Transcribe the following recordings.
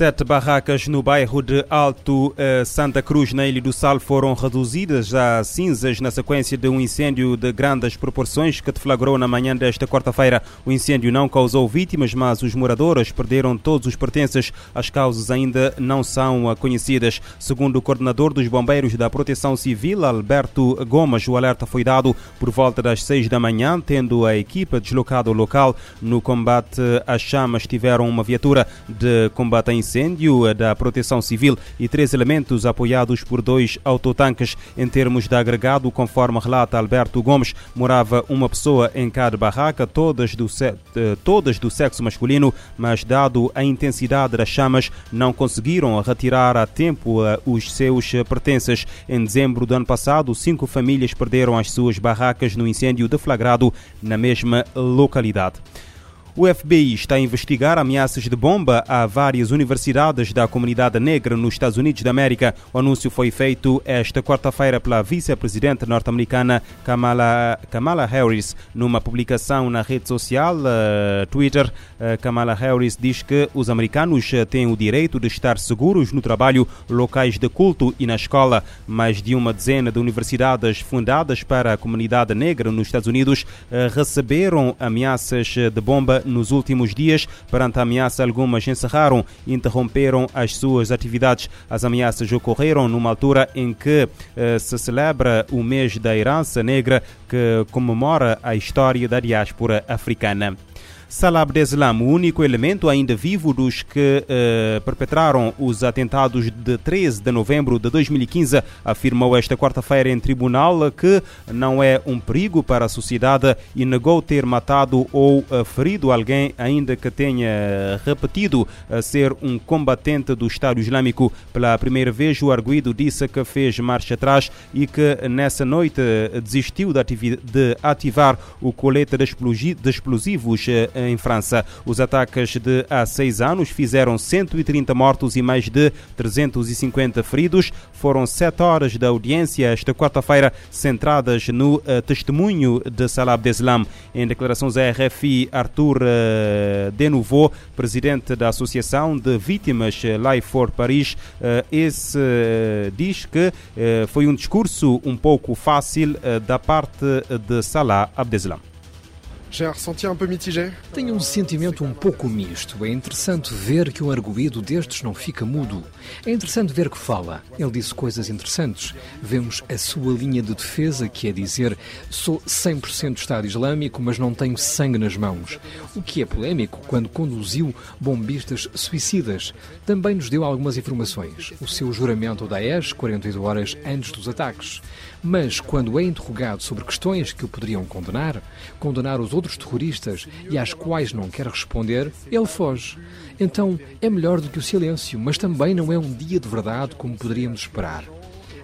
Sete barracas no bairro de Alto eh, Santa Cruz, na Ilha do Sal, foram reduzidas a cinzas na sequência de um incêndio de grandes proporções que deflagrou na manhã desta quarta-feira. O incêndio não causou vítimas, mas os moradores perderam todos os pertences. As causas ainda não são conhecidas. Segundo o coordenador dos bombeiros da Proteção Civil, Alberto Gomes, o alerta foi dado por volta das seis da manhã, tendo a equipa deslocada ao local. No combate às chamas, tiveram uma viatura de combate a incêndio da Proteção Civil e três elementos apoiados por dois autotanques. Em termos de agregado, conforme relata Alberto Gomes, morava uma pessoa em cada barraca, todas do, todas do sexo masculino, mas dado a intensidade das chamas, não conseguiram retirar a tempo eh, os seus pertences. Em dezembro do ano passado, cinco famílias perderam as suas barracas no incêndio deflagrado na mesma localidade. O FBI está a investigar ameaças de bomba a várias universidades da comunidade negra nos Estados Unidos da América. O anúncio foi feito esta quarta-feira pela vice-presidente norte-americana Kamala, Kamala Harris. Numa publicação na rede social uh, Twitter, uh, Kamala Harris diz que os americanos têm o direito de estar seguros no trabalho, locais de culto e na escola. Mais de uma dezena de universidades fundadas para a comunidade negra nos Estados Unidos uh, receberam ameaças de bomba nos últimos dias. Perante a ameaça, algumas encerraram e interromperam as suas atividades. As ameaças ocorreram numa altura em que eh, se celebra o mês da herança negra, que comemora a história da diáspora africana. Salah Abdeslam, o único elemento ainda vivo dos que uh, perpetraram os atentados de 13 de novembro de 2015, afirmou esta quarta-feira em tribunal que não é um perigo para a sociedade e negou ter matado ou uh, ferido alguém, ainda que tenha repetido uh, ser um combatente do Estado Islâmico. Pela primeira vez, o arguído disse que fez marcha atrás e que nessa noite desistiu de, de ativar o colete de explosivos em França. Os ataques de há seis anos fizeram 130 mortos e mais de 350 feridos. Foram sete horas de audiência esta quarta-feira centradas no uh, testemunho de Salah Abdeslam. Em declarações à RFI, Arthur uh, Denouveau, presidente da Associação de Vítimas Life for Paris, uh, esse diz que foi um discurso um pouco fácil da parte de Salah Abdeslam. J'ai ressenti un mitigé. Tenho um sentimento um pouco misto. É interessante ver que um arguído destes não fica mudo. É interessante ver que fala. Ele disse coisas interessantes. Vemos a sua linha de defesa, que é dizer: sou 100% Estado Islâmico, mas não tenho sangue nas mãos. O que é polémico quando conduziu bombistas suicidas. Também nos deu algumas informações. O seu juramento da Daesh, 48 horas antes dos ataques. Mas quando é interrogado sobre questões que o poderiam condenar, condenar os outros terroristas e às quais não quer responder, ele foge. Então é melhor do que o silêncio, mas também não é um dia de verdade como poderíamos esperar.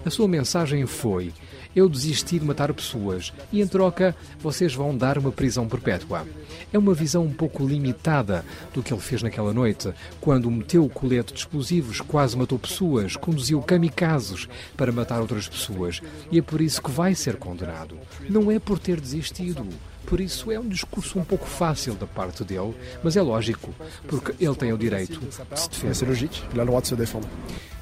A sua mensagem foi: Eu desisti de matar pessoas e, em troca, vocês vão dar uma prisão perpétua. É uma visão um pouco limitada do que ele fez naquela noite, quando meteu o colete de explosivos, quase matou pessoas, conduziu kamikazes para matar outras pessoas. E é por isso que vai ser condenado. Não é por ter desistido. Por isso é um discurso um pouco fácil da parte dele, mas é lógico, porque ele tem o direito de se defender.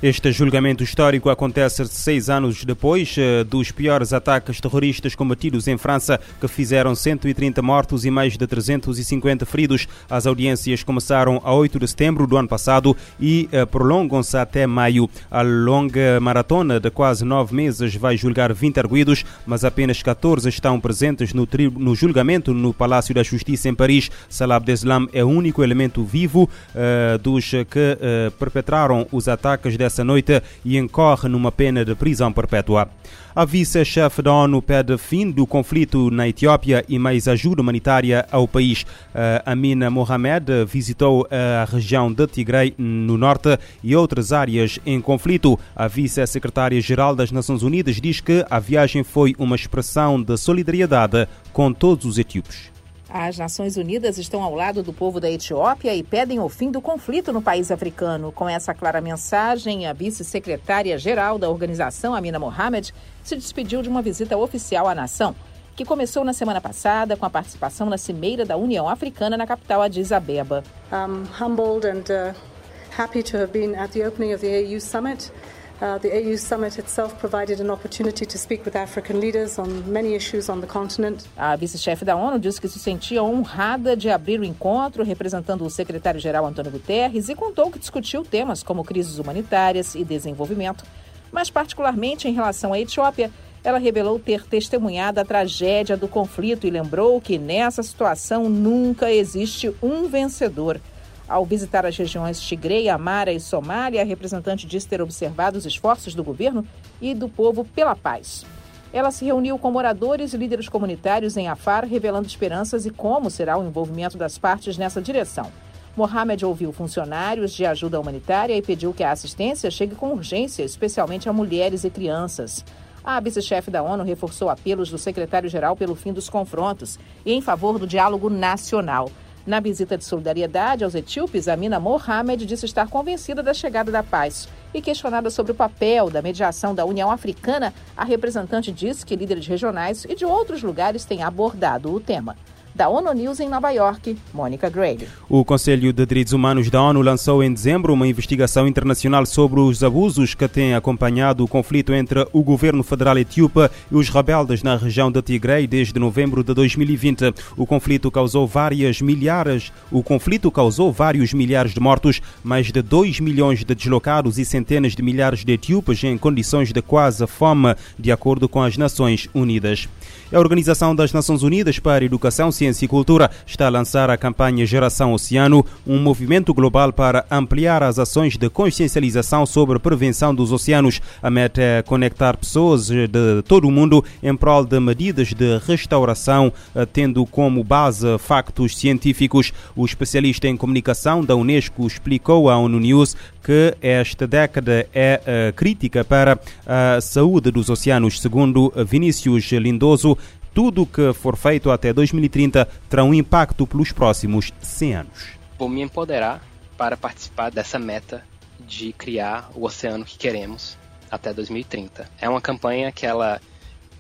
Este julgamento histórico acontece seis anos depois eh, dos piores ataques terroristas cometidos em França, que fizeram 130 mortos e mais de 350 feridos. As audiências começaram a 8 de setembro do ano passado e eh, prolongam-se até maio. A longa maratona de quase nove meses vai julgar 20 arguídos, mas apenas 14 estão presentes no, no julgamento no Palácio da Justiça em Paris. Salah Abdeslam é o único elemento vivo uh, dos que uh, perpetraram os ataques dessa noite e incorre numa pena de prisão perpétua. A vice-chefe da ONU pede fim do conflito na Etiópia e mais ajuda humanitária ao país. Amina Mohamed visitou a região de Tigray, no norte, e outras áreas em conflito. A vice-secretária-geral das Nações Unidas diz que a viagem foi uma expressão de solidariedade com todos os etíopes. As Nações Unidas estão ao lado do povo da Etiópia e pedem o fim do conflito no país africano. Com essa clara mensagem, a vice-secretária-geral da organização, Amina Mohamed, se despediu de uma visita oficial à nação, que começou na semana passada com a participação na Cimeira da União Africana na capital Addis Abeba. I'm humbled and uh, happy to have been at the opening of the AU summit. Uh, the AU summit itself provided an opportunity to speak with African leaders on many issues on the continent. A vice-chefe da ONU disse que se sentia honrada de abrir o encontro representando o secretário-geral Antônio Guterres e contou que discutiu temas como crises humanitárias e desenvolvimento, mas particularmente em relação à Etiópia, ela revelou ter testemunhado a tragédia do conflito e lembrou que nessa situação nunca existe um vencedor. Ao visitar as regiões Tigre, Amara e Somália, a representante disse ter observado os esforços do governo e do povo pela paz. Ela se reuniu com moradores e líderes comunitários em Afar, revelando esperanças e como será o envolvimento das partes nessa direção. Mohamed ouviu funcionários de ajuda humanitária e pediu que a assistência chegue com urgência, especialmente a mulheres e crianças. A vice-chefe da ONU reforçou apelos do secretário-geral pelo fim dos confrontos e em favor do diálogo nacional. Na visita de solidariedade aos etíopes, Amina Mohamed disse estar convencida da chegada da paz. E questionada sobre o papel da mediação da União Africana, a representante disse que líderes regionais e de outros lugares têm abordado o tema. Da ONU News em Nova York, Mônica Gray. O Conselho de Direitos Humanos da ONU lançou em dezembro uma investigação internacional sobre os abusos que têm acompanhado o conflito entre o governo federal etíope e os rebeldes na região de Tigray desde novembro de 2020. O conflito causou várias milhares, o conflito causou vários milhares de mortos, mais de 2 milhões de deslocados e centenas de milhares de etíopes em condições de quase fome, de acordo com as Nações Unidas. A Organização das Nações Unidas para Educação, Ciência e Cultura está a lançar a campanha Geração Oceano, um movimento global para ampliar as ações de consciencialização sobre a prevenção dos oceanos. A meta é conectar pessoas de todo o mundo em prol de medidas de restauração, tendo como base factos científicos. O especialista em comunicação da Unesco explicou à ONU News que esta década é uh, crítica para a saúde dos oceanos. Segundo Vinícius Lindoso, tudo o que for feito até 2030 terá um impacto pelos próximos 100 anos. Vou me empoderar para participar dessa meta de criar o oceano que queremos até 2030. É uma campanha que ela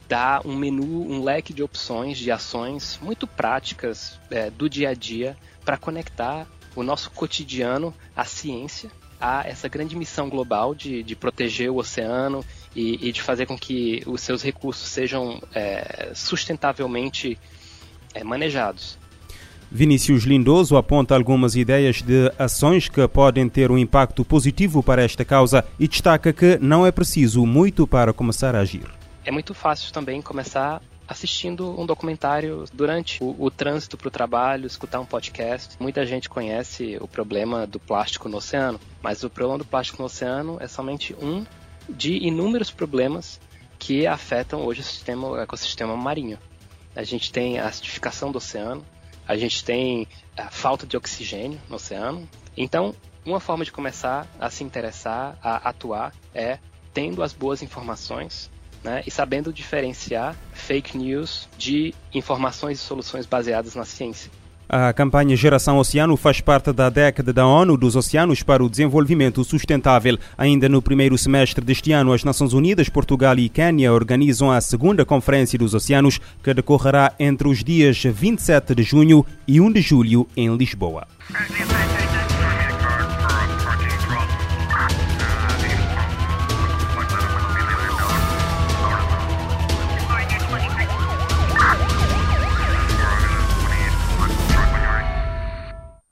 dá um menu, um leque de opções, de ações muito práticas é, do dia a dia para conectar o nosso cotidiano à ciência a essa grande missão global de, de proteger o oceano e, e, de fazer com que os seus recursos sejam é, sustentavelmente é, manejados. Vinícius Lindoso aponta algumas ideias de ações que podem ter um impacto positivo para esta causa e destaca que não é preciso muito para começar a agir. É muito fácil também começar assistindo um documentário durante o, o trânsito para o trabalho, escutar um podcast. Muita gente conhece o problema do plástico no oceano, mas o problema do plástico no oceano é somente um de inúmeros problemas que afetam hoje o, sistema, o ecossistema marinho. A gente tem a acidificação do oceano, a gente tem a falta de oxigênio no oceano. Então, uma forma de começar a se interessar, a atuar, é tendo as boas informações né, e sabendo diferenciar fake news de informações e soluções baseadas na ciência. A campanha Geração Oceano faz parte da década da ONU dos Oceanos para o Desenvolvimento Sustentável. Ainda no primeiro semestre deste ano, as Nações Unidas, Portugal e Quênia organizam a segunda Conferência dos Oceanos, que decorrerá entre os dias 27 de junho e 1 de julho em Lisboa.